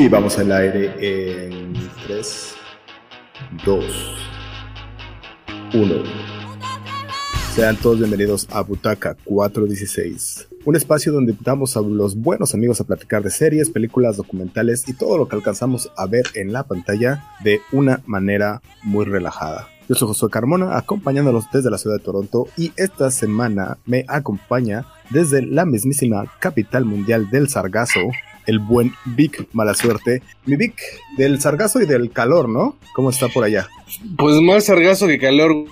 Y vamos al aire en 3, 2, 1. Sean todos bienvenidos a Butaca 416, un espacio donde invitamos a los buenos amigos a platicar de series, películas, documentales y todo lo que alcanzamos a ver en la pantalla de una manera muy relajada. Yo soy Josué Carmona, acompañándolos desde la ciudad de Toronto y esta semana me acompaña desde la mismísima capital mundial del sargazo, el buen Vic Mala Suerte. Mi Vic, del sargazo y del calor, ¿no? ¿Cómo está por allá? Pues más sargazo que calor.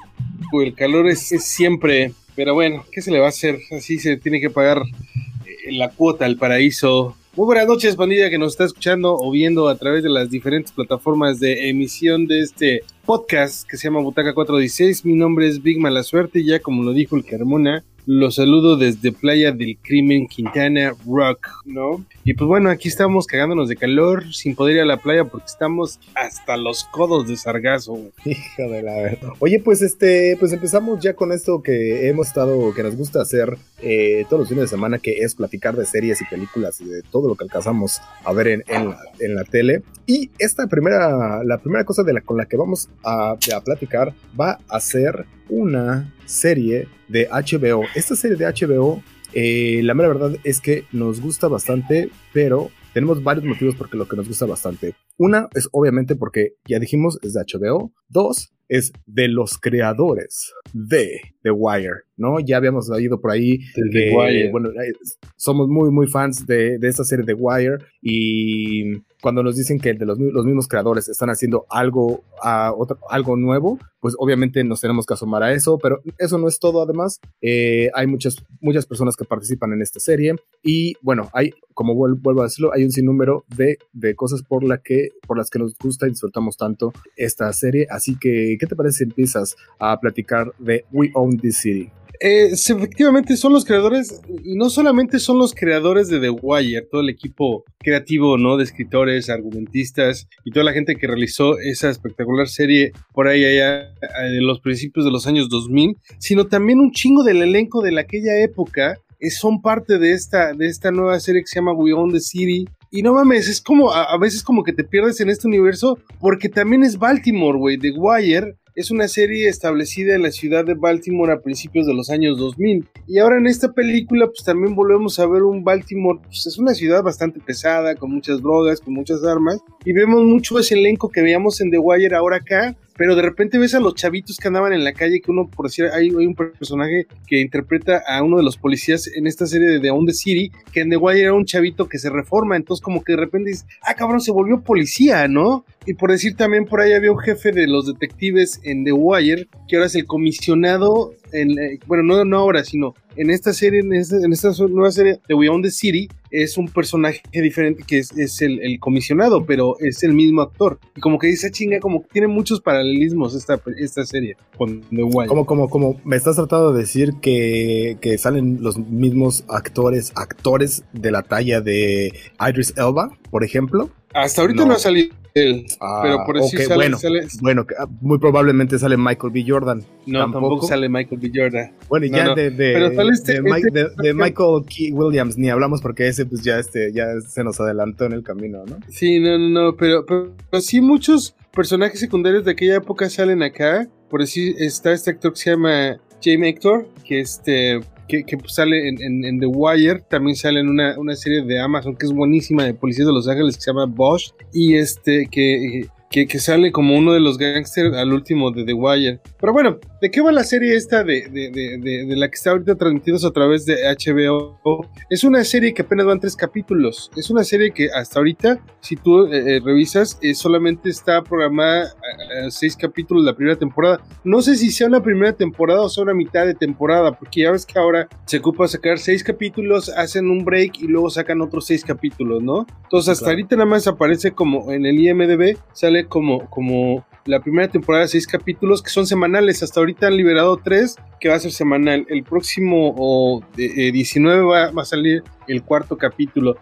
El calor es, siempre, pero bueno, ¿qué se le va a hacer? Así se tiene que pagar eh, la cuota al paraíso. Muy buenas noches, pandilla que nos está escuchando o viendo a través de las diferentes plataformas de emisión de este podcast que se llama Butaca 416. Mi nombre es Big Mala Suerte ya como lo dijo el Carmona, los saludo desde Playa del Crimen, Quintana Rock, ¿no? Y pues bueno, aquí estamos cagándonos de calor, sin poder ir a la playa porque estamos hasta los codos de sargazo. Hijo de la verdad. Oye, pues este, pues empezamos ya con esto que hemos estado, que nos gusta hacer eh, todos los fines de semana, que es platicar de series y películas y de todo lo que alcanzamos a ver en, en, la, tele. Y esta primera, la primera cosa de la, con la que vamos a, a platicar va a ser una serie de HBO. Esta serie de HBO, eh, la mera verdad es que nos gusta bastante, pero tenemos varios motivos porque lo que nos gusta bastante. Una es obviamente porque ya dijimos es de HBO. Dos es de los creadores de The Wire, ¿no? Ya habíamos oído por ahí que, bueno, eh, somos muy, muy fans de, de esta serie The Wire y cuando nos dicen que de los, mismos creadores están haciendo algo, algo nuevo, pues obviamente nos tenemos que asomar a eso, pero eso no es todo además. Eh, hay muchas, muchas personas que participan en esta serie y bueno, hay, como vuelvo a decirlo, hay un sinnúmero de, de cosas por, la que, por las que nos gusta y disfrutamos tanto esta serie. Así que, ¿qué te parece si empiezas a platicar de We Own This City? Eh, efectivamente son los creadores, y no solamente son los creadores de The Wire, todo el equipo creativo, ¿no? De escritores, argumentistas y toda la gente que realizó esa espectacular serie por ahí allá de los principios de los años 2000, sino también un chingo del elenco de aquella época eh, son parte de esta, de esta nueva serie que se llama We Own the City. Y no mames, es como a, a veces como que te pierdes en este universo porque también es Baltimore, güey. The Wire es una serie establecida en la ciudad de Baltimore a principios de los años 2000. Y ahora en esta película pues también volvemos a ver un Baltimore, pues es una ciudad bastante pesada, con muchas drogas, con muchas armas. Y vemos mucho ese elenco que veíamos en The Wire ahora acá, pero de repente ves a los chavitos que andaban en la calle, que uno, por decir, hay, un personaje que interpreta a uno de los policías en esta serie de The On the City, que en The Wire era un chavito que se reforma, entonces como que de repente dices, ah cabrón, se volvió policía, ¿no? Y por decir también por ahí había un jefe de los detectives en The Wire, que ahora es el comisionado en, bueno, no, no ahora, sino en esta serie, en esta, nueva serie de We the City, es un personaje diferente que es, el, comisionado, pero es el mismo actor. Y como que dice, ah, chinga, como que tiene muchos paralelismos esta, esta serie con The Wire. Como, como, como me estás tratando de decir que, que salen los mismos actores, actores de la talla de Idris Elba, por ejemplo. Hasta ahorita no, ha salido él, ah, pero por decir sale, bueno, bueno, ah, muy probablemente sale Michael B. Jordan. No, tampoco, sale Michael B. Jordan. Bueno, y ya de, este, este Michael Key Williams ni hablamos porque ese pues ya este ya se nos adelantó en el camino, ¿no? Sí, no, no, no, pero, pero, sí muchos personajes secundarios de aquella época salen acá. Por decir, está este actor que se llama Jamie Hector, que este que, sale en, The Wire, también sale en una, una, serie de Amazon que es buenísima de policías de Los Ángeles que se llama Bosch y este que que, sale como uno de los gangsters al último de The Wire. Pero bueno, ¿de qué va la serie esta de, de, la que está ahorita transmitidos a través de HBO? Es una serie que apenas van tres capítulos. Es una serie que hasta ahorita, si tú eh, eh, revisas, eh, solamente está programada a, seis capítulos la primera temporada. No sé si sea una primera temporada o sea una mitad de temporada, porque ya ves que ahora se ocupa sacar seis capítulos, hacen un break y luego sacan otros seis capítulos, ¿no? Entonces hasta ahorita nada más aparece como en el IMDB, sale como, como la primera temporada de seis capítulos que son semanales. Hasta ahorita han liberado tres que va a ser semanal. El próximo o, 19 va, a salir el cuarto capítulo.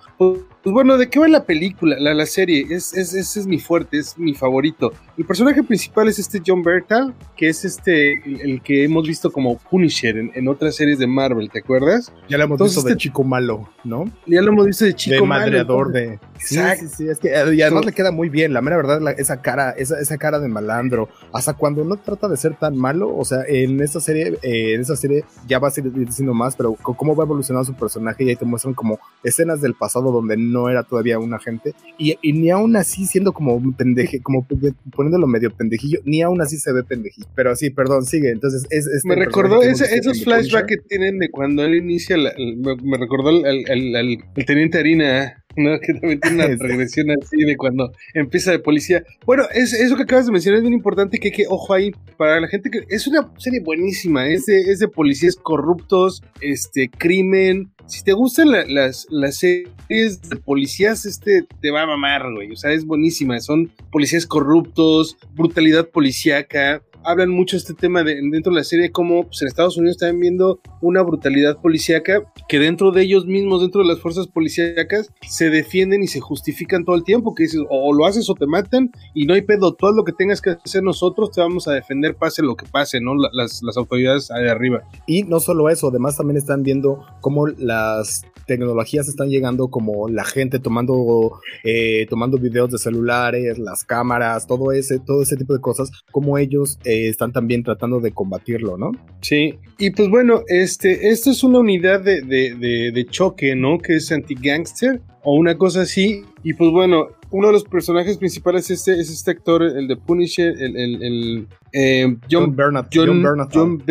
Pues, bueno, ¿de qué va la película, la, la serie? Es, es, ese es mi fuerte, es mi favorito. El personaje principal es este John Bertal, que es este, el, que hemos visto como Punisher en, otras series de Marvel, ¿te acuerdas? Ya lo hemos visto de este chico malo, ¿no? Ya lo hemos visto de chico de malo. Madreador de... Sí, sí, sí, es que y además le queda muy bien, la mera verdad, esa cara, esa, esa cara de malandro, hasta cuando no trata de ser tan malo, o sea, en esta serie, eh, en esta serie ya va a seguir diciendo más, pero cómo va evolucionando su personaje y ahí te muestran como escenas del pasado donde no era todavía un agente y, ni aún así siendo como un pendeje, como poniéndolo medio pendejillo, ni aún así se ve pendejillo. Pero sí, perdón, sigue. Entonces, es, este me recordó esos flashbacks que tienen de cuando él inicia, me, recordó el, teniente Harina. ¿No? Que también tiene una regresión así de cuando empieza de policía. Bueno, es, eso que acabas de mencionar es bien importante que, que ojo ahí, para la gente que es una serie buenísima, es de, es de policías corruptos, este, crimen, si te gustan las, las series de policías, este te va a mamar, güey. O sea, es buenísima. Son policías corruptos, brutalidad policíaca hablan mucho este tema de, dentro de la serie, como pues, en Estados Unidos están viendo una brutalidad policíaca que dentro de ellos mismos, dentro de las fuerzas policíacas, se defienden y se justifican todo el tiempo, que dices, o, lo haces o te matan, y no hay pedo, todo lo que tengas que hacer nosotros te vamos a defender, pase lo que pase, ¿no? Las, las autoridades de arriba. Y no solo eso, además también están viendo cómo las tecnologías están llegando, como la gente tomando, eh, tomando videos de celulares, las cámaras, todo ese, todo ese tipo de cosas, como ellos... Eh, están también tratando de combatirlo, ¿no? Sí, y pues bueno, este, esto es una unidad de, de, choque, ¿no? Que es anti-gangster o una cosa así. Y pues bueno, uno de los personajes principales es este, es este actor, el de Punisher, el, el, eh, John, Bernard. John, John, John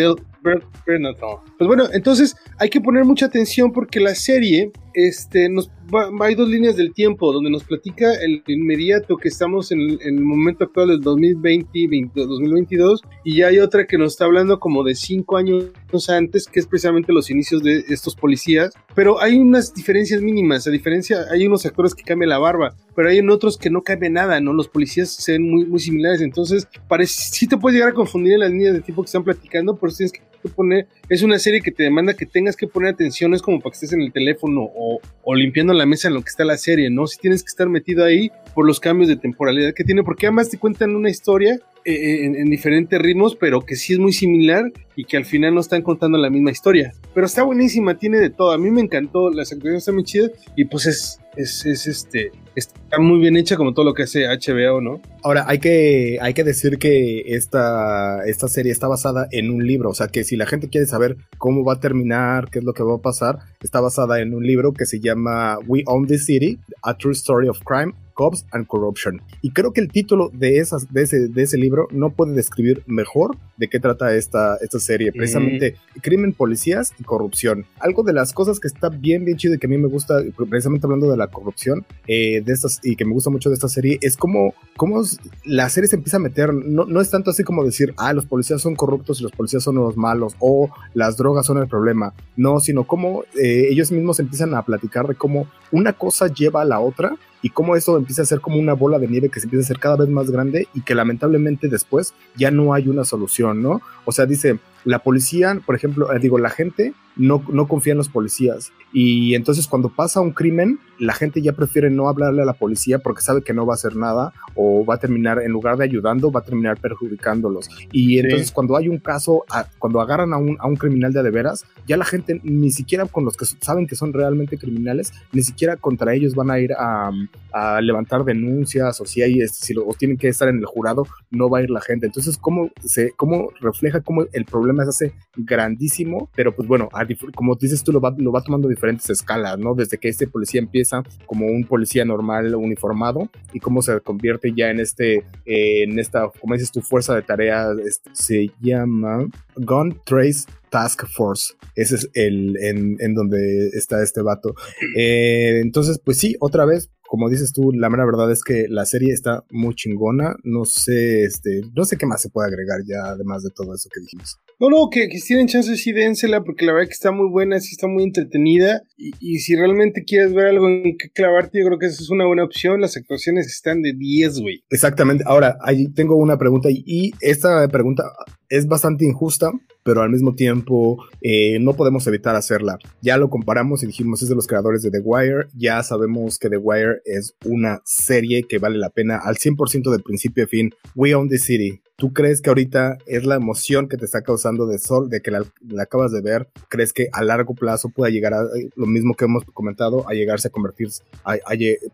pues bueno, entonces hay que poner mucha atención porque la serie, este, nos va, hay dos líneas del tiempo donde nos platica el inmediato que estamos en, el momento actual del 2020, 2022 y ya hay otra que nos está hablando como de cinco años antes, que es precisamente los inicios de estos policías, pero hay unas diferencias mínimas, a diferencia, hay unos actores que cambian la barba, pero hay otros que no cambian nada, ¿no? Los policías se ven muy, muy similares, entonces parece, sí te puedes llegar a confundir en las líneas de tiempo que están platicando, pero tienes que poner, es una serie que te demanda que tengas que poner atención, es como para que estés en el teléfono o, limpiando la mesa en lo que está la serie, ¿no? Si tienes que estar metido ahí por los cambios de temporalidad que tiene, porque además te cuentan una historia eh, eh, en, diferentes ritmos, pero que sí es muy similar y que al final no están contando la misma historia. Pero está buenísima, tiene de todo. A mí me encantó, las actuaciones están muy chidas y pues es, es, es, este, está muy bien hecha como todo lo que hace HBO, ¿no? Ahora, hay que, hay que decir que esta, esta serie está basada en un libro, o sea que si la gente quiere saber cómo va a terminar, qué es lo que va a pasar, está basada en un libro que se llama We Own the City, A True Story of Crime Cops and Corruption. Y creo que el título de, esas, de, ese, de ese libro no puede describir mejor de qué trata esta, esta serie. Precisamente crimen, policías y corrupción. Algo de las cosas que está bien, bien chido y que a mí me gusta, precisamente hablando de la corrupción, eh, de estas, y que me gusta mucho de esta serie, es como, como la serie se empieza a meter, no, no es tanto así como decir, ah, los policías son corruptos y los policías son los malos, o las drogas son el problema. No, sino como eh, ellos mismos empiezan a platicar de cómo una cosa lleva a la otra y cómo eso empieza a ser como una bola de nieve que se empieza a ser cada vez más grande y que lamentablemente después ya no hay una solución, ¿no? O sea, dice, la policía, por ejemplo, eh, digo, la gente no, no confía en los policías. Y entonces cuando pasa un crimen, la gente ya prefiere no hablarle a la policía porque sabe que no va a hacer nada o va a terminar, en lugar de ayudando, va a terminar perjudicándolos. Y entonces cuando hay un caso, cuando agarran a un, a un criminal de de veras, ya la gente ni siquiera con los que saben que son realmente criminales, ni siquiera contra ellos van a ir a, a levantar denuncias o si hay, si lo, o tienen que estar en el jurado, no va a ir la gente. Entonces, ¿cómo, se, cómo refleja cómo el problema se hace grandísimo? Pero pues bueno, como dices tú, lo va, lo va tomando diferentes escalas, ¿no? Desde que este policía empieza como un policía normal uniformado y cómo se convierte ya en este, eh, en esta, como dices tu fuerza de tarea, este, se llama Gun Trace Task Force. Ese es el en, en donde está este vato. Eh, entonces, pues sí, otra vez, como dices tú, la mera verdad es que la serie está muy chingona. No sé, este, no sé qué más se puede agregar ya, además de todo eso que dijimos. No, no, que, si tienen chance sí dénsela, porque la verdad que está muy buena, sí está muy entretenida. Y, si realmente quieres ver algo en que clavarte, yo creo que esa es una buena opción. Las actuaciones están de 10, güey. Exactamente. Ahora, ahí tengo una pregunta, y esta pregunta es bastante injusta, pero al mismo tiempo eh, no podemos evitar hacerla. Ya lo comparamos y dijimos es de los creadores de The Wire, ya sabemos que The Wire es una serie que vale la pena al 100% de principio a fin. We Own the City, ¿Tú crees que ahorita es la emoción que te está causando de Sol, de que la, acabas de ver? ¿Crees que a largo plazo pueda llegar a eh, lo mismo que hemos comentado, a llegarse a convertirse,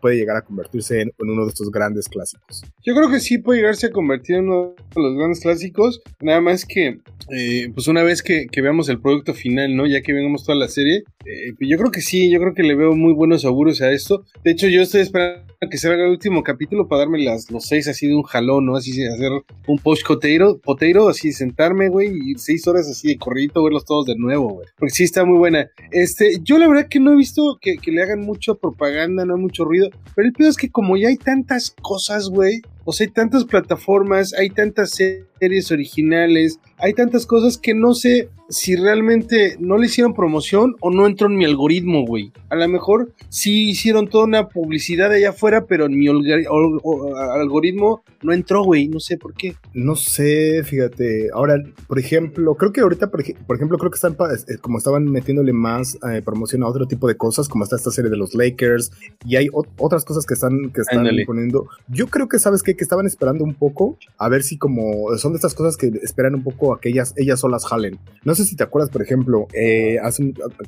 puede llegar a convertirse en, uno de estos grandes clásicos? Yo creo que sí puede llegarse a convertir en uno de los grandes clásicos. Más que, eh, pues una vez que, veamos el producto final, ¿no? Ya que vemos toda la serie, eh, yo creo que sí, yo creo que le veo muy buenos auguros a esto. De hecho, yo estoy esperando que se haga el último capítulo para darme las, los seis así de un jalón, ¿no? Así hacer un post potato, así sentarme, güey, y seis horas así de corrido, verlos todos de nuevo, güey. Porque sí está muy buena. Este, yo la verdad que no he visto que, que le hagan mucho propaganda, no mucho ruido, pero el peor es que como ya hay tantas cosas, güey, o hay tantas plataformas, hay tantas series originales, hay tantas cosas que no sé si realmente no le hicieron promoción o no entró en mi algoritmo, güey. A lo mejor sí hicieron toda una publicidad allá afuera, pero en mi algoritmo no entró, güey. No sé por qué. No sé, fíjate. Ahora, por ejemplo, creo que ahorita, por, ejemplo, creo que están eh, como estaban metiéndole más eh, promoción a otro tipo de cosas, como está esta serie de los Lakers, y hay otras cosas que están, que están poniendo. Yo creo que, ¿sabes qué? Que estaban esperando un poco a ver si como son de estas cosas que esperan un poco a que ellas, ellas solas jalen. No sé si te acuerdas, por ejemplo, eh,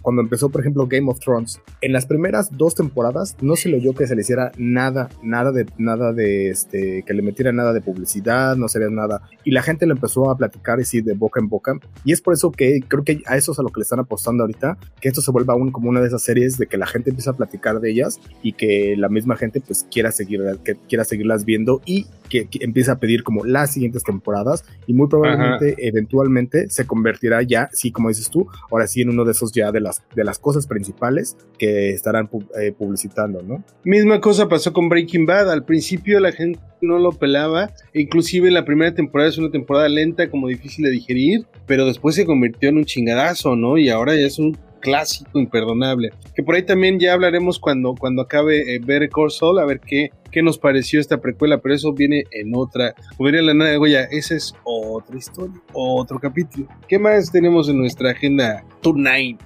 cuando empezó, por ejemplo, Game of Thrones, en las primeras dos temporadas no se le oyó que se le hiciera nada, nada de, nada de, este, que le metiera nada de publicidad, no sería nada. Y la gente lo empezó a platicar y sí, de boca en boca. Y es por eso que creo que a eso es a lo que le están apostando ahorita, que esto se vuelva aún como una de esas series de que la gente empieza a platicar de ellas y que la misma gente pues quiera seguir, que quiera seguirlas viendo y que, empieza a pedir como las siguientes temporadas y muy probablemente eventualmente se convertirá ya, sí, como dices tú, ahora sí en uno de esos ya de las, de las cosas principales que estarán eh, publicitando, ¿no? Misma cosa pasó con Breaking Bad, al principio la gente no lo pelaba, inclusive la primera temporada es una temporada lenta, como difícil de digerir, pero después se convirtió en un chingadazo, ¿no? Y ahora ya es un clásico imperdonable. Que por ahí también ya hablaremos cuando, cuando acabe eh, Better Call a ver qué, qué nos pareció esta precuela, pero eso viene en otra. Como diría la nada de Goya, esa es otra historia, otro capítulo. ¿Qué más tenemos en nuestra agenda tonight?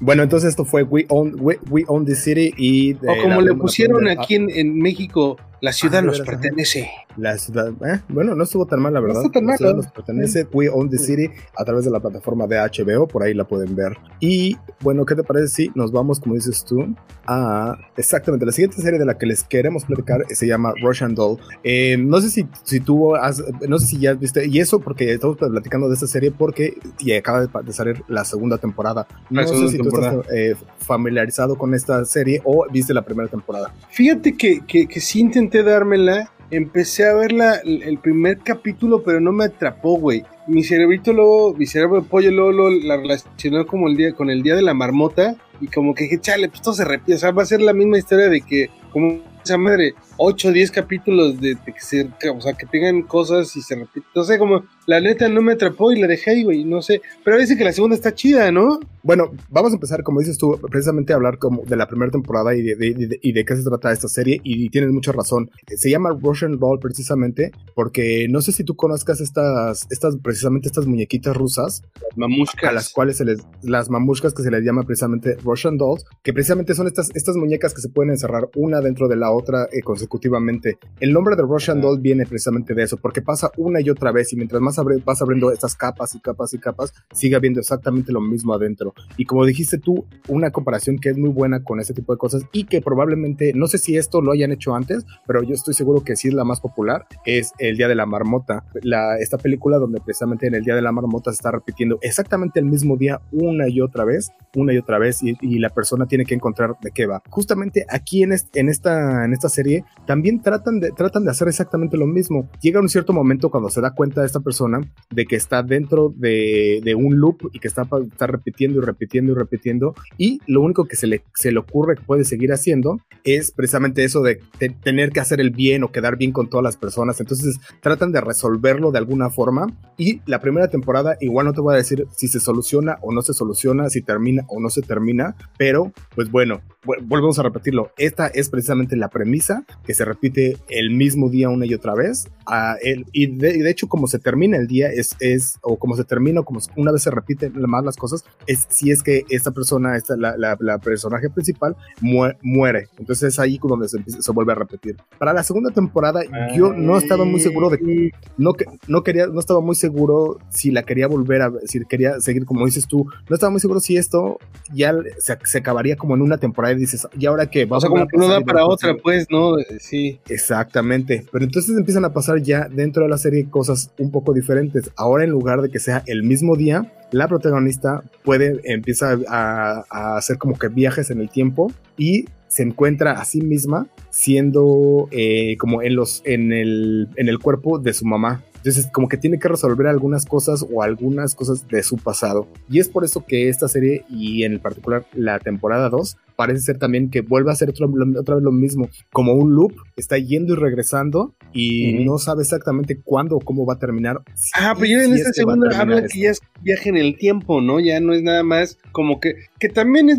Bueno, entonces esto fue We Own, We, Own the City y... o como le pusieron aquí en, en México, la ciudad nos pertenece. La ciudad, eh, bueno, no estuvo tan mal, la verdad. No tan mal. La ciudad nos pertenece. We Own the City a través de la plataforma de HBO, por ahí la pueden ver. Y bueno, ¿qué te parece si nos vamos, como dices tú, a exactamente la siguiente serie de la que les queremos platicar? Se llama Russian Doll. Eh, no sé si, si tú has, no sé si ya viste, y eso porque estamos platicando de esta serie porque y acaba de, salir la segunda temporada. No sé si tú estás eh, familiarizado con esta serie o viste la primera temporada. Fíjate que, que, que sí intenté dármela empecé a ver el primer capítulo, pero no me atrapó, güey. Mi cerebrito luego, mi cerebro de pollo luego, la relacionó como el día, con el día de la marmota. Y como que dije, chale, pues todo se repite. O sea, va a ser la misma historia de que, como esa madre, 8 o 10 capítulos de, que se, o sea, que tengan cosas y se repiten. No sé, como la neta no me atrapó y la dejé ahí, güey, no sé. Pero dice que la segunda está chida, ¿no? Bueno, vamos a empezar, como dices tú, precisamente a hablar como de la primera temporada y de, y de qué se trata esta serie. Y tienes mucha razón. Se llama Russian Doll precisamente porque no sé si tú conozcas estas, estas precisamente estas muñequitas rusas. Las mamushkas. A las cuales se les, las mamushkas que se les llama precisamente Russian Dolls, que precisamente son estas, estas muñecas que se pueden encerrar una dentro de la otra eh, consecutivamente. El nombre de Russian Doll viene precisamente de eso, porque pasa una y otra vez y mientras más vas abriendo estas capas y capas y capas, sigue habiendo exactamente lo mismo adentro. Y como dijiste tú, una comparación que es muy buena con ese tipo de cosas y que probablemente, no sé si esto lo hayan hecho antes, pero yo estoy seguro que sí es la más popular, es El Día de la Marmota. La, esta película donde precisamente en El Día de la Marmota se está repitiendo exactamente el mismo día una y otra vez, una y otra vez, y, la persona tiene que encontrar de qué va. Justamente aquí en, en, esta, en esta serie también tratan de, tratan de hacer exactamente lo mismo. Llega un cierto momento cuando se da cuenta de esta persona de que está dentro de, un loop y que está, está, repitiendo y repitiendo y repitiendo y lo único que se le, se le ocurre que puede seguir haciendo es precisamente eso de, tener que hacer el bien o quedar bien con todas las personas. Entonces tratan de resolverlo de alguna forma y la primera temporada igual no te voy a decir si se soluciona o no se soluciona, si termina o no se termina, pero pues bueno, volvemos a repetirlo, esta es precisamente la premisa que se repite el mismo día una y otra vez. Ah, y, de, hecho, como se termina el día, es, es o como se termina, o como una vez se repiten más las cosas, es si es que esta persona, esta, la, la, personaje principal, muere. Entonces es ahí donde se, se, vuelve a repetir. Para la segunda temporada, yo no estaba muy seguro de. No, no, quería, no estaba muy seguro si la quería volver a. Si quería seguir, como dices tú, no estaba muy seguro si esto ya se, se acabaría como en una temporada y dices, ¿y ahora qué? o sea, como que no da para otra, pues, ¿no? Sí. Exactamente. Pero entonces empiezan a pasar ya dentro de la serie cosas un poco diferentes. Ahora en lugar de que sea el mismo día, la protagonista puede, empieza a, hacer como que viajes en el tiempo y se encuentra a sí misma siendo eh, como en los en el, en el cuerpo de su mamá entonces, como que tiene que resolver algunas cosas o algunas cosas de su pasado. Y es por eso que esta serie, y en particular la temporada 2, parece ser también que vuelve a ser otra, vez lo mismo, como un loop, está yendo y regresando y no sabe exactamente cuándo o cómo va a terminar. ah, pero ya en esta segunda habla que ya es viaje en el tiempo, ¿no? Ya no es nada más como que, que también es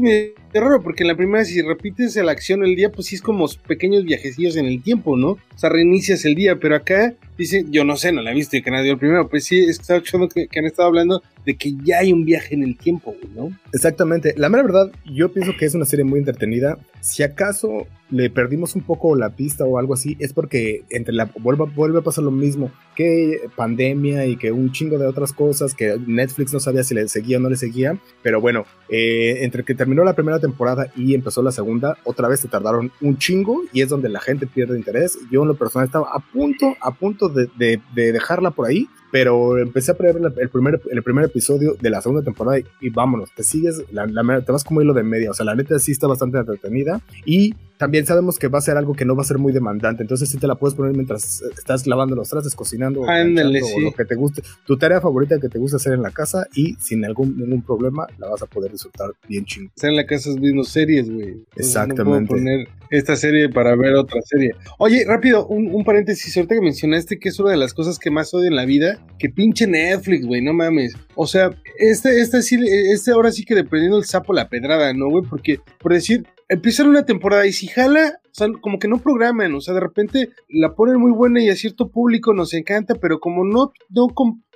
mi raro, porque en la primera, si repites la acción el día, pues sí es como pequeños viajecillos en el tiempo, ¿no? O sea, reinicias el día, pero acá dice, yo no sé, no la he visto y que nadie el primero, pues sí, es que que, han estado hablando de que ya hay un viaje en el tiempo, ¿no? Exactamente. La mera verdad, yo pienso que es una serie muy entretenida. Si acaso le perdimos un poco la pista o algo así, es porque entre la vuelve, vuelve a pasar lo mismo que pandemia y que un chingo de otras cosas que Netflix no sabía si le seguía o no le seguía. Pero bueno, eh, entre que terminó la primera temporada y empezó la segunda, otra vez se tardaron un chingo y es donde la gente pierde interés. Yo en lo personal estaba a punto, a punto de, de dejarla por ahí pero empecé a ver el primer, el primer episodio de la segunda temporada y, vámonos, te sigues, la, te vas como hilo de media, o sea, la neta sí está bastante entretenida y también sabemos que va a ser algo que no va a ser muy demandante, entonces sí te la puedes poner mientras estás lavando los trastes, cocinando, o lo que te guste, tu tarea favorita que te gusta hacer en la casa y sin algún ningún problema la vas a poder disfrutar bien chingo. Estar en la casa es viendo series, güey. Exactamente. No puedo poner esta serie para ver otra serie. Oye, rápido, un, un paréntesis, ahorita que mencionaste que es una de las cosas que más odio en la vida, que pinche Netflix, güey, no mames. O sea, este, este sí, este ahora sí que dependiendo el sapo la pedrada, ¿no, güey? Porque, por decir, empiezan una temporada y si jala, o sea, como que no programan, o sea, de repente la ponen muy buena y a cierto público nos encanta, pero como no, no,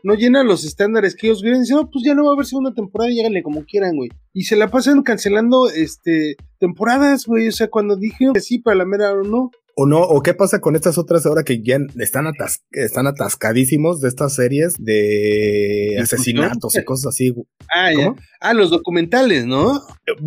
no llena los estándares que ellos quieren, dicen, no, pues ya no va a haber segunda temporada, y háganle como quieran, güey. Y se la pasan cancelando, este, temporadas, güey, o sea, cuando dije que sí, para la mera o no, o no, o qué pasa con estas otras ahora que ya están, están atascadísimos de estas series de asesinatos y cosas así. Ah, ya. Ah, los documentales, ¿no?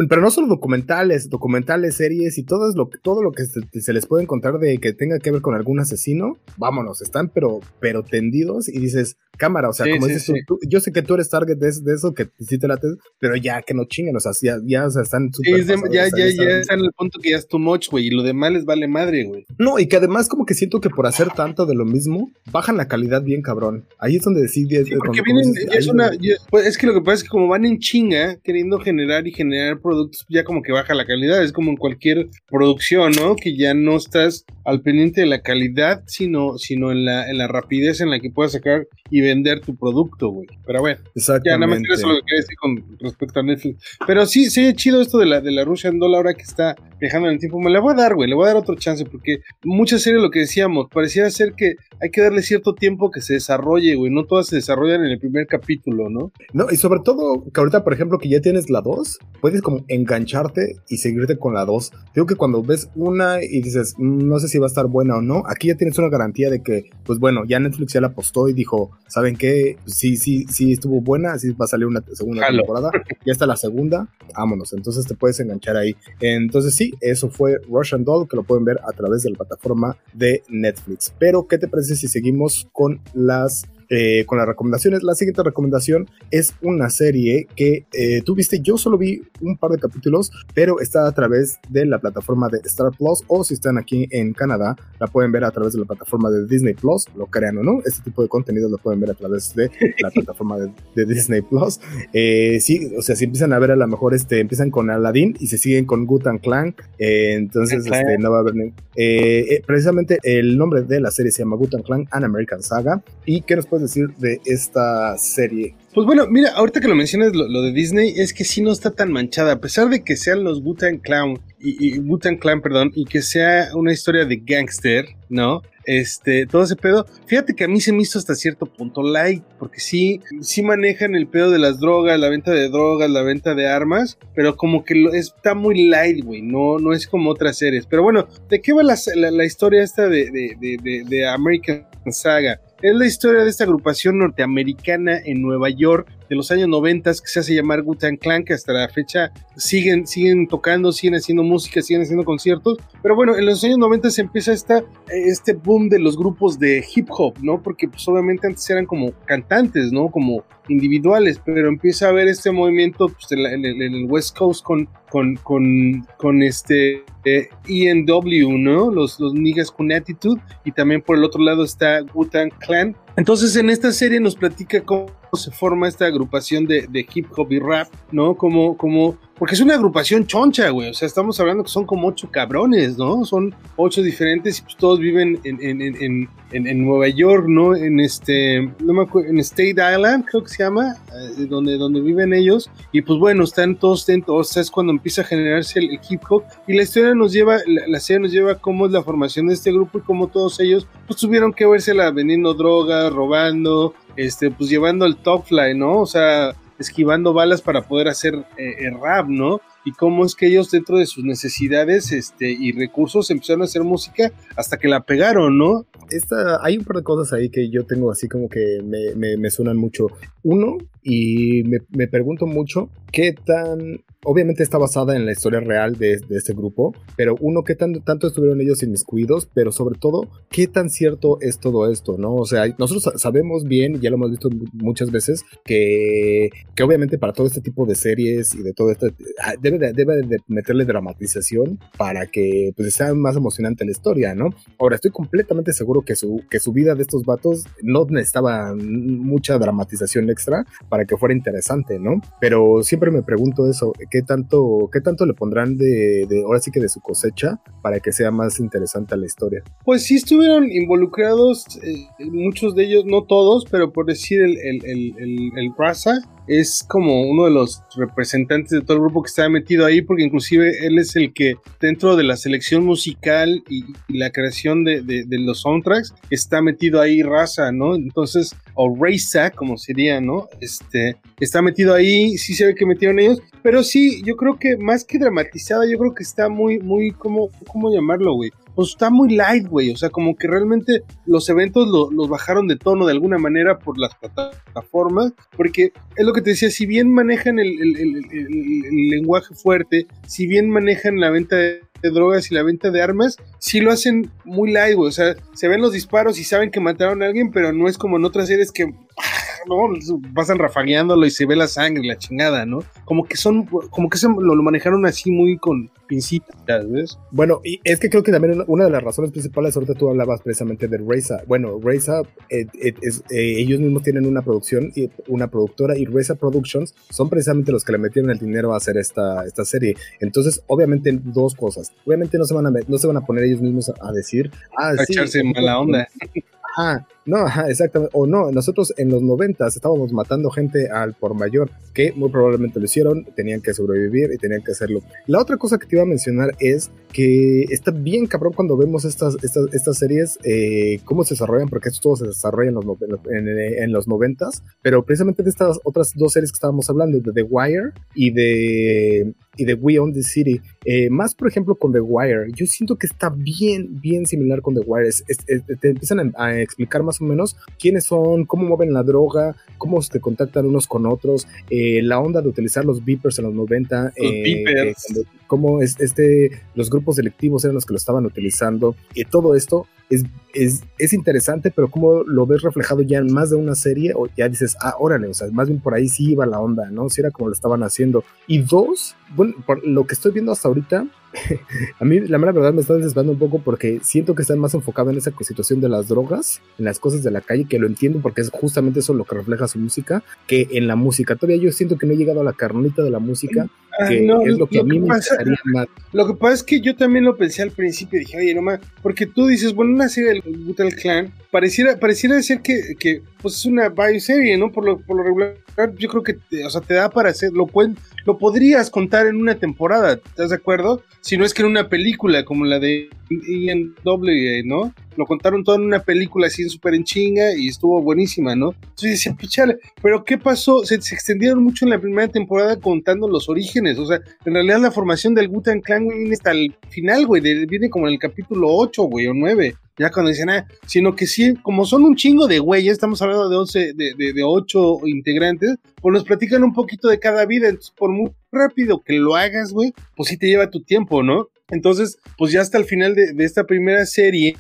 Pero no solo documentales, documentales, series y todo, lo, todo lo que se, les puede encontrar de que tenga que ver con algún asesino, vámonos, están pero, pero tendidos y dices, cámara, o sea, como dices tú, yo sé que tú eres target de, eso, que sí te lates, pero ya que no chinguen, o sea, ya, ya o sea, están ya, ya, ya, están en el punto que ya es too much, güey, y lo demás les vale madre, güey. No, y que además como que siento que por hacer tanto de lo mismo, bajan la calidad bien cabrón. Ahí es donde decide. Sí, porque vienen, es una, pues, es que lo que pasa es que como van en ching queriendo generar y generar productos, ya como que baja la calidad. Es como en cualquier producción, ¿no? Que ya no estás al pendiente de la calidad, sino, sino en, la, en la rapidez en la que puedas sacar y vender tu producto, güey. Pero bueno, ya nada más eso lo que quería decir con respecto a Netflix. Pero sí, sí, chido esto de la, de la Russian Doll ahora que está viajando en el tiempo. Me la voy a dar, güey, le voy a dar otro chance porque muchas series lo que decíamos, pareciera ser que hay que darle cierto tiempo que se desarrolle, güey. No todas se desarrollan en el primer capítulo, ¿no? No, y sobre todo que ahorita, por ejemplo, que ya tienes la 2, puedes como engancharte y seguirte con la 2. Digo que cuando ves una y dices, mm, no sé si va a estar buena o no, aquí ya tienes una garantía de que, pues bueno, ya Netflix ya la apostó y dijo, ¿saben qué? Sí, sí, sí estuvo buena, así va a salir una segunda temporada. Ya está la segunda, vámonos. Entonces te puedes enganchar ahí. Entonces sí, eso fue Russian Doll, que lo pueden ver a través de la plataforma de Netflix. Pero, ¿qué te parece si seguimos con las eh, con las recomendaciones. La siguiente recomendación es una serie que eh, tú viste, yo solo vi un par de capítulos, pero está a través de la plataforma de Star Plus o si están aquí en Canadá, la pueden ver a través de la plataforma de Disney Plus, lo crean o no, este tipo de contenido lo pueden ver a través de la plataforma de, Disney Plus. Eh, sí, o sea, si empiezan a ver a lo mejor este, empiezan con Aladdin y se siguen con Gutan Clan, entonces este, no va a haber... precisamente el nombre de la serie se llama Gutan Clan An American Saga y que nos puede decir de esta serie? Pues bueno, mira, ahorita que lo mencionas, lo, de Disney es que sí no está tan manchada, a pesar de que sean los Butan Clown y, y Clan, perdón, y que sea una historia de gangster, ¿no? Este, todo ese pedo. Fíjate que a mí se me hizo hasta cierto punto light, porque sí, sí manejan el pedo de las drogas, la venta de drogas, la venta de armas, pero como que lo, está muy light, güey, no, no es como otras series. Pero bueno, ¿de qué va la, historia esta de American Saga? Es la historia de esta agrupación norteamericana en Nueva York de los años 90 que se hace llamar Gutan Clan, que hasta la fecha siguen, siguen tocando, siguen haciendo música, siguen haciendo conciertos. Pero bueno, en los años 90 se empieza esta, este boom de los grupos de hip hop, ¿no? Porque pues obviamente antes eran como cantantes, ¿no? Como individuales, pero empieza a haber este movimiento pues, en, el West Coast con, con, con, con este ENW, ¿no? Los, los niggas con attitude, y también por el otro lado está Gutan Clan. Entonces en esta serie nos platica cómo se forma esta agrupación de, de hip hop y rap, ¿no? Como, como porque es una agrupación choncha, güey. O sea, estamos hablando que son como ocho cabrones, ¿no? Son ocho diferentes y pues todos viven en, en, en, en Nueva York, ¿no? En este, no me acuerdo, en State Island, creo que se llama, eh, donde, donde viven ellos. Y pues bueno, están todos dentro, o sea, es cuando empieza a generarse el, hip hop. Y la historia nos lleva, la, serie nos lleva cómo es la formación de este grupo y cómo todos ellos, pues tuvieron que la vendiendo drogas, robando, este, pues llevando el top fly, ¿no? O sea, esquivando balas para poder hacer eh, rap, ¿no? Y cómo es que ellos dentro de sus necesidades este, y recursos empezaron a hacer música hasta que la pegaron, ¿no? Esta, hay un par de cosas ahí que yo tengo así como que me, me, me suenan mucho. Uno, y me, me, pregunto mucho qué tan, obviamente está basada en la historia real de, de este grupo, pero uno, qué tan, tanto estuvieron ellos inmiscuidos, pero sobre todo, qué tan cierto es todo esto, ¿no? O sea, nosotros sabemos bien, ya lo hemos visto muchas veces, que, que obviamente para todo este tipo de series y de todo esto, ah, debe de, debe de meterle dramatización para que pues, sea más emocionante la historia, ¿no? Ahora, estoy completamente seguro que su, que su vida de estos vatos no necesitaba mucha dramatización extra para que fuera interesante, ¿no? Pero siempre me pregunto eso, ¿qué tanto, qué tanto le pondrán de, de ahora sí que de su cosecha para que sea más interesante la historia? Pues sí estuvieron involucrados, eh, muchos de ellos, no todos, pero por decir el, el, el, el, el Raza, es como uno de los representantes de todo el grupo que está metido ahí, porque inclusive él es el que dentro de la selección musical y, la creación de, de, los soundtracks está metido ahí raza, ¿no? Entonces, o raza, como sería, ¿no? Este, está metido ahí, sí se ve que metieron ellos, pero sí, yo creo que más que dramatizada, yo creo que está muy, muy, ¿cómo, cómo llamarlo, güey? Pues está muy light, güey. O sea, como que realmente los eventos los bajaron de tono de alguna manera por las plataformas. Porque es lo que te decía, si bien manejan el, lenguaje fuerte, si bien manejan la venta de, drogas y la venta de armas, sí lo hacen muy light, güey. O sea, se ven los disparos y saben que mataron a alguien, pero no es como en otras series que ¿no? Pasan rafagueándolo y se ve la sangre, la chingada, ¿no? Como que son, como que se lo, manejaron así muy con pincitas, ¿ves? Bueno, y es que creo que también una de las razones principales, ahorita tú hablabas precisamente de Reza. Bueno, Reza, eh, eh, eh, ellos mismos tienen una producción, y una productora, y Reza Productions son precisamente los que le metieron el dinero a hacer esta, esta serie. Entonces, obviamente, dos cosas. Obviamente no se van a, no se van a poner ellos mismos a, decir, ah, a echarse mala onda. Ah, no, ajá, exactamente. O no, nosotros en los noventas estábamos matando gente al por mayor, que muy probablemente lo hicieron, tenían que sobrevivir y tenían que hacerlo. La otra cosa que te iba a mencionar es que está bien cabrón cuando vemos estas, estas, series, eh, cómo se desarrollan, porque esto todo se desarrolla en los, en, los noventas, pero precisamente de estas otras dos series que estábamos hablando, de The Wire y de y de We Own the City. Eh, más, por ejemplo, con The Wire. Yo siento que está bien, bien similar con The Wire. te empiezan a, explicar más o menos quiénes son, cómo mueven la droga, cómo se contactan unos con otros, eh, la onda de utilizar los beepers en los 90. Los eh, beepers. Cómo es, este, los grupos selectivos eran los que lo estaban utilizando. Y todo esto es, es, es, interesante, pero como lo ves reflejado ya en más de una serie, o ya dices, ah, órale, o sea, más bien por ahí sí iba la onda, ¿no? Si era como lo estaban haciendo. Y dos, bueno, por lo que estoy viendo hasta ahorita, a mí la mera verdad me está desesperando un poco porque siento que están más enfocados en esa situación de las drogas, en las cosas de la calle, que lo entiendo porque es justamente eso lo que refleja su música, que en la música. Todavía yo siento que no he llegado a la carnita de la música, ah, que es lo que a mí me gustaría más. Lo que pasa es que yo también lo pensé al principio, dije, oye, no más, porque tú dices, bueno, una serie del Butal Clan, pareciera, pareciera ser que, que pues es una bioserie, ¿no? Por lo, por lo regular, yo creo que, te, o sea, te da para hacer, lo, pueden, lo podrías contar en una temporada, ¿estás de acuerdo? Si no es que en una película como la de Ian ¿no? Lo contaron todo en una película así en súper en chinga y estuvo buenísima, ¿no? Entonces decía, pichale, pero ¿qué pasó? Se, extendieron mucho en la primera temporada contando los orígenes, o sea, en realidad la formación del Gutan Clan, viene hasta el final, güey, viene como en el capítulo 8, güey, o 9 ya cuando dicen, ah, sino que sí, como son un chingo de güeyes, estamos hablando de 11, de, de, de 8 integrantes, pues nos platican un poquito de cada vida, entonces por muy rápido que lo hagas, güey, pues sí te lleva tu tiempo, ¿no? Entonces, pues ya hasta el final de esta primera serie,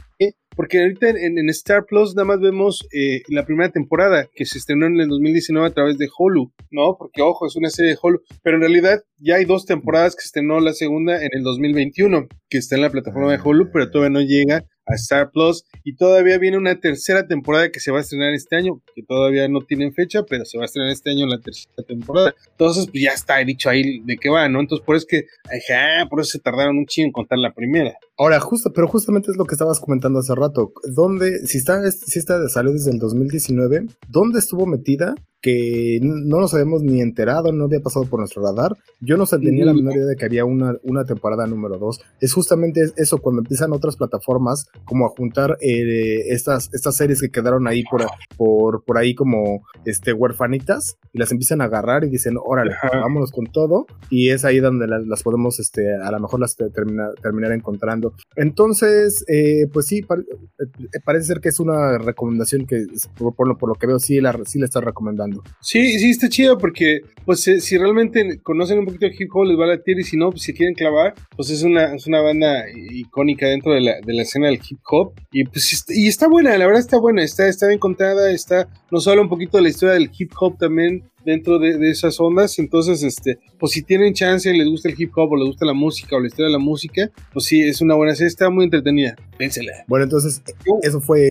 porque ahorita en, Star Plus nada más vemos eh, la primera temporada que se estrenó en el 2019 a través de Hulu, ¿no? Porque ojo, es una serie de Hulu, pero en realidad ya hay dos temporadas que se estrenó la segunda en el 2021, que está en la plataforma de Hulu, pero todavía no llega a Star Plus y todavía viene una tercera temporada que se va a estrenar este año, que todavía no tienen fecha, pero se va a estrenar este año la tercera temporada. Entonces, pues ya está dicho ahí de qué va, ¿no? Entonces, por eso es que, ajá, por eso se tardaron un chingo en contar la primera. Ahora, justo, pero justamente es lo que estabas comentando hace rato. ¿Dónde, si está, si está salió desde el 2019, ¿dónde estuvo metida que no nos habíamos ni enterado, no había pasado por nuestro radar. Yo no tenía la menor idea de que había una, una temporada número 2. Es justamente eso, cuando empiezan otras plataformas como a juntar eh, estas, estas series que quedaron ahí por, por, por ahí como este, huerfanitas y las empiezan a agarrar y dicen, órale, vámonos con todo. Y es ahí donde las, podemos, este, a lo mejor las terminar, terminar encontrando. Entonces, eh, pues sí, eh, parece ser que es una recomendación que, por, lo, por lo que veo, sí la, sí la está recomendando. Sí, sí, está chido porque, pues, eh, si realmente conocen un poquito de hip hop, les va a latir y si no, pues, si quieren clavar, pues es una, es una banda icónica dentro de la, de la escena del hip hop y pues, y está buena, la verdad está buena, está, está bien contada, está, nos habla un poquito de la historia del hip hop también, dentro de, esas ondas. Entonces, este, pues si tienen chance, les gusta el hip hop o les gusta la música o la historia de la música, pues sí, es una buena serie, está muy entretenida. Pénsela. Bueno, entonces, eso fue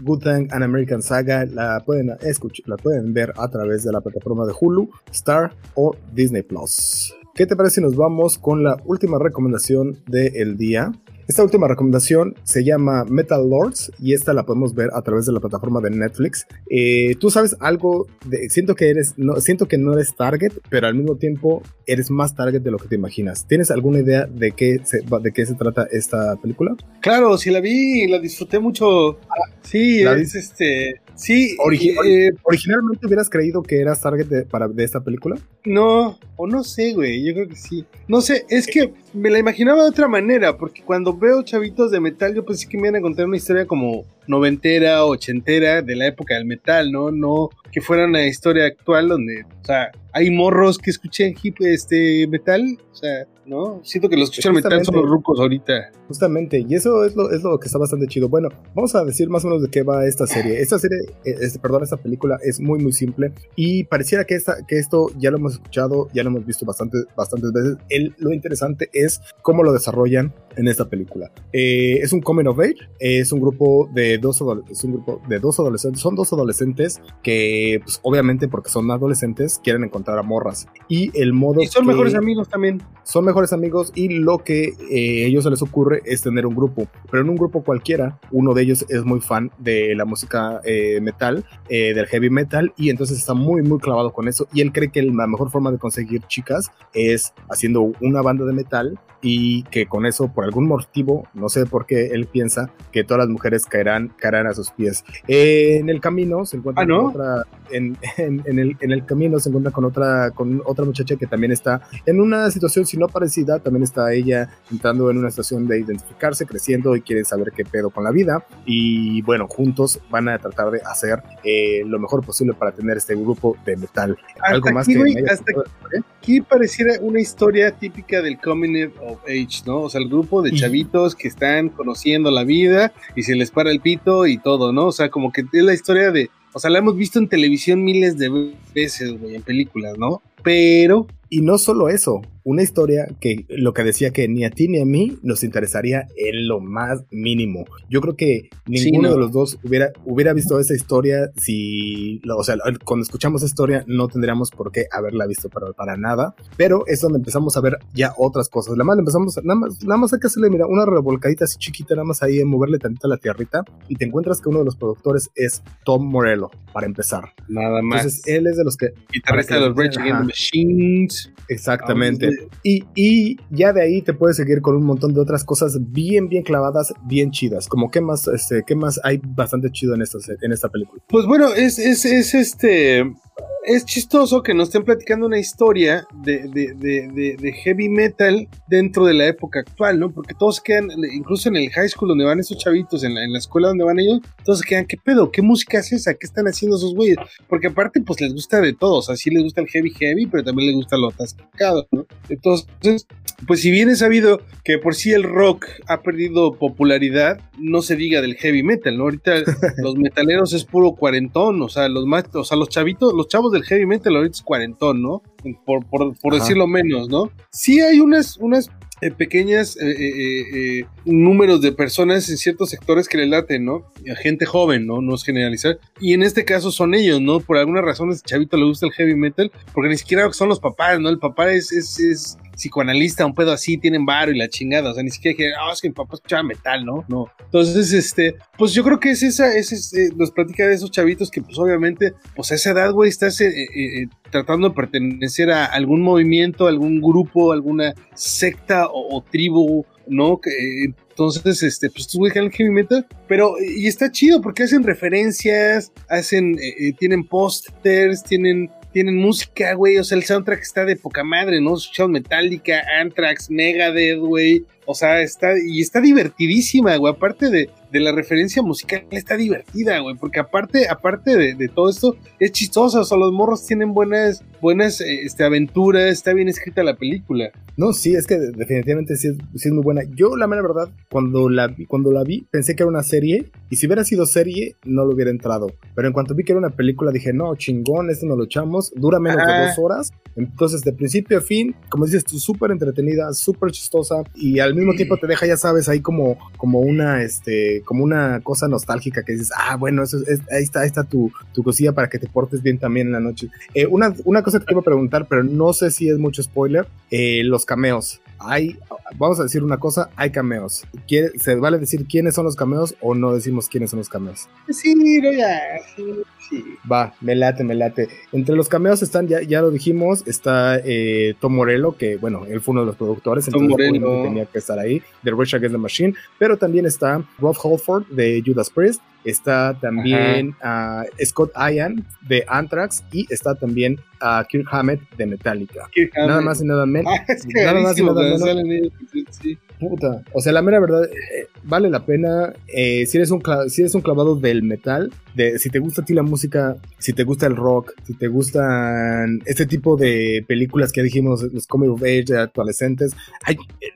Good Thing An American Saga. La pueden escuchar, la pueden ver a través de la plataforma de Hulu, Star o Disney Plus. ¿Qué te parece si nos vamos con la última recomendación del día? Esta última recomendación se llama Metal Lords y esta la podemos ver a través de la plataforma de Netflix. Eh, Tú sabes algo, de, siento que eres, no, siento que no eres target, pero al mismo tiempo eres más target de lo que te imaginas. ¿Tienes alguna idea de qué se, de qué se trata esta película? Claro, sí la vi, la disfruté mucho. sí, es este Sí, eh, originalmente hubieras creído que eras target de, para, de esta película. No, o no sé, güey, yo creo que sí. No sé, es que me la imaginaba de otra manera, porque cuando veo chavitos de metal, yo pensé que me iban a contar una historia como noventera, ochentera, de la época del metal, ¿no? No que fuera una historia actual donde, o sea, hay morros que escuchen hip, este, metal, o sea, ¿no? Siento que los escuchan metal son los rucos ahorita. Justamente, y eso es lo, es lo que está bastante chido. Bueno, vamos a decir más o menos de qué va esta serie. Esta serie, este, perdón, esta película es muy, muy simple y pareciera que, esta, que esto ya lo hemos escuchado, ya lo hemos visto bastante, bastantes veces. El, lo interesante es cómo lo desarrollan en esta película. Eh, es un coming of age, es un grupo de dos, es un grupo de dos adolescentes, son dos adolescentes que, pues, obviamente, porque son adolescentes, quieren encontrar a morras. Y el modo. Y son mejores amigos también. Son mejores amigos y lo que eh, a ellos se les ocurre es tener un grupo, pero en un grupo cualquiera, uno de ellos es muy fan de la música eh, metal, del heavy metal, y entonces está muy, muy clavado con eso. Y él cree que la mejor forma de conseguir chicas es haciendo una banda de metal y que con eso, por algún motivo, no sé por qué él piensa que todas las mujeres caerán, caerán a sus pies. en el camino se encuentra ah, otra, en, en, el, en, el, camino se encuentra con otra, con otra muchacha que también está en una situación, si no parecida, también está ella entrando en una situación de identificarse, creciendo y quiere saber qué pedo con la vida. Y bueno, juntos van a tratar de hacer eh, lo mejor posible para tener este grupo de metal. Algo más que. hasta aquí pareciera una historia típica del coming of age, ¿no? O sea, el grupo de chavitos que están conociendo la vida y se les para el pito y todo, ¿no? O sea, como que es la historia de, o sea, la hemos visto en televisión miles de veces, güey, en películas, ¿no? Pero... Y no solo eso, una historia que lo que decía que ni a ti ni a mí nos interesaría en lo más mínimo. Yo creo que ninguno de los dos hubiera, hubiera visto esa historia si, o sea, cuando escuchamos esa historia no tendríamos por qué haberla visto para, para nada, pero es donde empezamos a ver ya otras cosas. La más empezamos, nada más, nada más hay que hacerle, mira, una revolcadita así chiquita, nada más ahí, moverle tantito a la tierrita y te encuentras que uno de los productores es Tom Morello, para empezar. Nada más. Entonces, él es de los que... Guitarrista de los Rage Against the Machines. Exactamente. Y, y, ya de ahí te puedes seguir con un montón de otras cosas bien, bien clavadas, bien chidas. Como qué más, este, qué más hay bastante chido en, esta, en esta película. Pues bueno, es, es, es este es chistoso que nos estén platicando una historia de, de, de, de, heavy metal dentro de la época actual, ¿no? Porque todos quedan, incluso en el high school donde van esos chavitos, en la, escuela donde van ellos, todos quedan, ¿qué pedo? ¿Qué música es esa? ¿Qué están haciendo esos güeyes? Porque aparte, pues les gusta de todos, así les gusta el heavy heavy, pero también les gusta lo atascado, ¿no? Entonces, pues si bien es sabido que por sí el rock ha perdido popularidad, no se diga del heavy metal, ¿no? Ahorita los metaleros es puro cuarentón, o sea, los más, o sea, los chavitos, los chavos del heavy metal ahorita es cuarentón, ¿no? Por, por, decirlo menos, ¿no? Sí hay unas, unas eh, pequeñas eh, eh, números de personas en ciertos sectores que le laten, ¿no? A gente joven, ¿no? No es generalizar. Y en este caso son ellos, ¿no? Por alguna razón a este chavito le gusta el heavy metal, porque ni siquiera son los papás, ¿no? El papá es, es, es psicoanalista, un pedo así, tienen varo y la chingada, o sea, ni siquiera que, ah, es que mi papá escuchaba metal, ¿no? No. Entonces, este, pues yo creo que es esa, es, eh, nos platica de esos chavitos que, pues obviamente, pues a esa edad, güey, estás eh, eh, tratando de pertenecer a algún movimiento, algún grupo, alguna secta o, tribu, ¿no? Entonces, este, pues tú el heavy metal, pero, y está chido porque hacen referencias, hacen, tienen pósters, tienen tienen música, güey. O sea, el soundtrack está de poca madre, ¿no? Escuchamos Metallica, Anthrax, Megadeth, güey. O sea, está, y está divertidísima, güey. Aparte de, de la referencia musical, está divertida, güey. Porque aparte, aparte de, todo esto, es chistosa. O sea, los morros tienen buenas, buenas eh, este, aventuras. Está bien escrita la película. No, sí, es que definitivamente sí es, muy buena. Yo, la mera verdad, cuando la, vi, cuando la vi, pensé que era una serie. Y si hubiera sido serie, no lo hubiera entrado. Pero en cuanto vi que era una película, dije, no, chingón, esto no lo echamos. Dura menos de dos horas. Entonces, de principio a fin, como dices tú, súper entretenida, súper chistosa. Y al mismo tiempo te deja, ya sabes, ahí como, como una, este, como una cosa nostálgica que dices, ah, bueno, eso es, ahí está, ahí está tu, tu cosilla para que te portes bien también en la noche. Eh, una, una cosa que te iba a preguntar, pero no sé si es mucho spoiler, eh, los cameos hay, vamos a decir una cosa, hay cameos. ¿Se vale decir quiénes son los cameos o no decimos quiénes son los cameos? Sí, no, ya. Sí, Va, me late, me late. Entre los cameos están, ya, ya lo dijimos, está eh, Tom Morello, que bueno, él fue uno de los productores, Tom Morello. tenía que estar ahí, de Rage Against the Machine, pero también está Rob Holford de Judas Priest, está también uh, Scott Ian de Anthrax y está también a uh, Kirk Hammett de Metallica. Nada más y nada menos. Ah, nada más y nada menos. Sí. Puta, o sea, la mera verdad, eh, vale la pena. Eh, si, eres un si eres un clavado del metal, de si te gusta a ti la música, si te gusta el rock, si te gustan este tipo de películas que dijimos, los comic of age de adolescentes,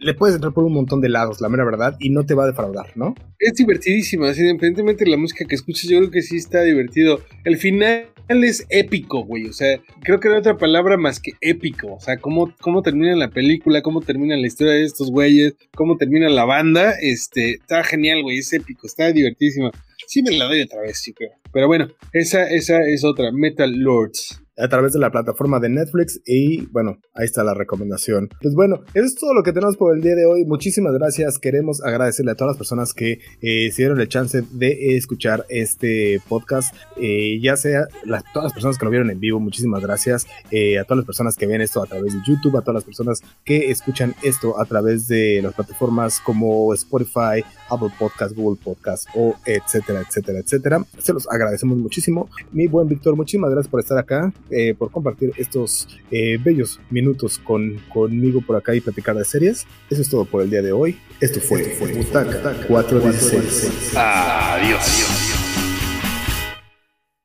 le puedes entrar por un montón de lados, la mera verdad, y no te va a defraudar, ¿no? Es divertidísimo, así, independientemente de la música que escuches, yo creo que sí está divertido. El final es épico, güey. O sea, creo que no hay otra palabra más que épico. O sea, cómo, cómo termina la película, cómo termina la historia de estos güeyes, cómo termina la banda. Este, está genial, güey. Es épico, está divertísimo. Sí me la doy otra vez, sí creo. Pero bueno, esa, esa es otra, Metal Lords a través de la plataforma de Netflix y bueno, ahí está la recomendación. Pues bueno, eso es todo lo que tenemos por el día de hoy. Muchísimas gracias. Queremos agradecerle a todas las personas que eh, se dieron el chance de escuchar este podcast, eh, ya sea las, todas las personas que lo vieron en vivo, muchísimas gracias. Eh, a todas las personas que ven esto a través de YouTube, a todas las personas que escuchan esto a través de las plataformas como Spotify, Apple Podcast, Google Podcast o etcétera, etcétera, etcétera. Se los agradecemos muchísimo. Mi buen Víctor, muchísimas gracias por estar acá. Eh, por compartir estos eh, bellos minutos con, conmigo por acá y platicar de series. Eso es todo por el día de hoy. Esto fue, fue Butaca 416. Adiós. Adiós.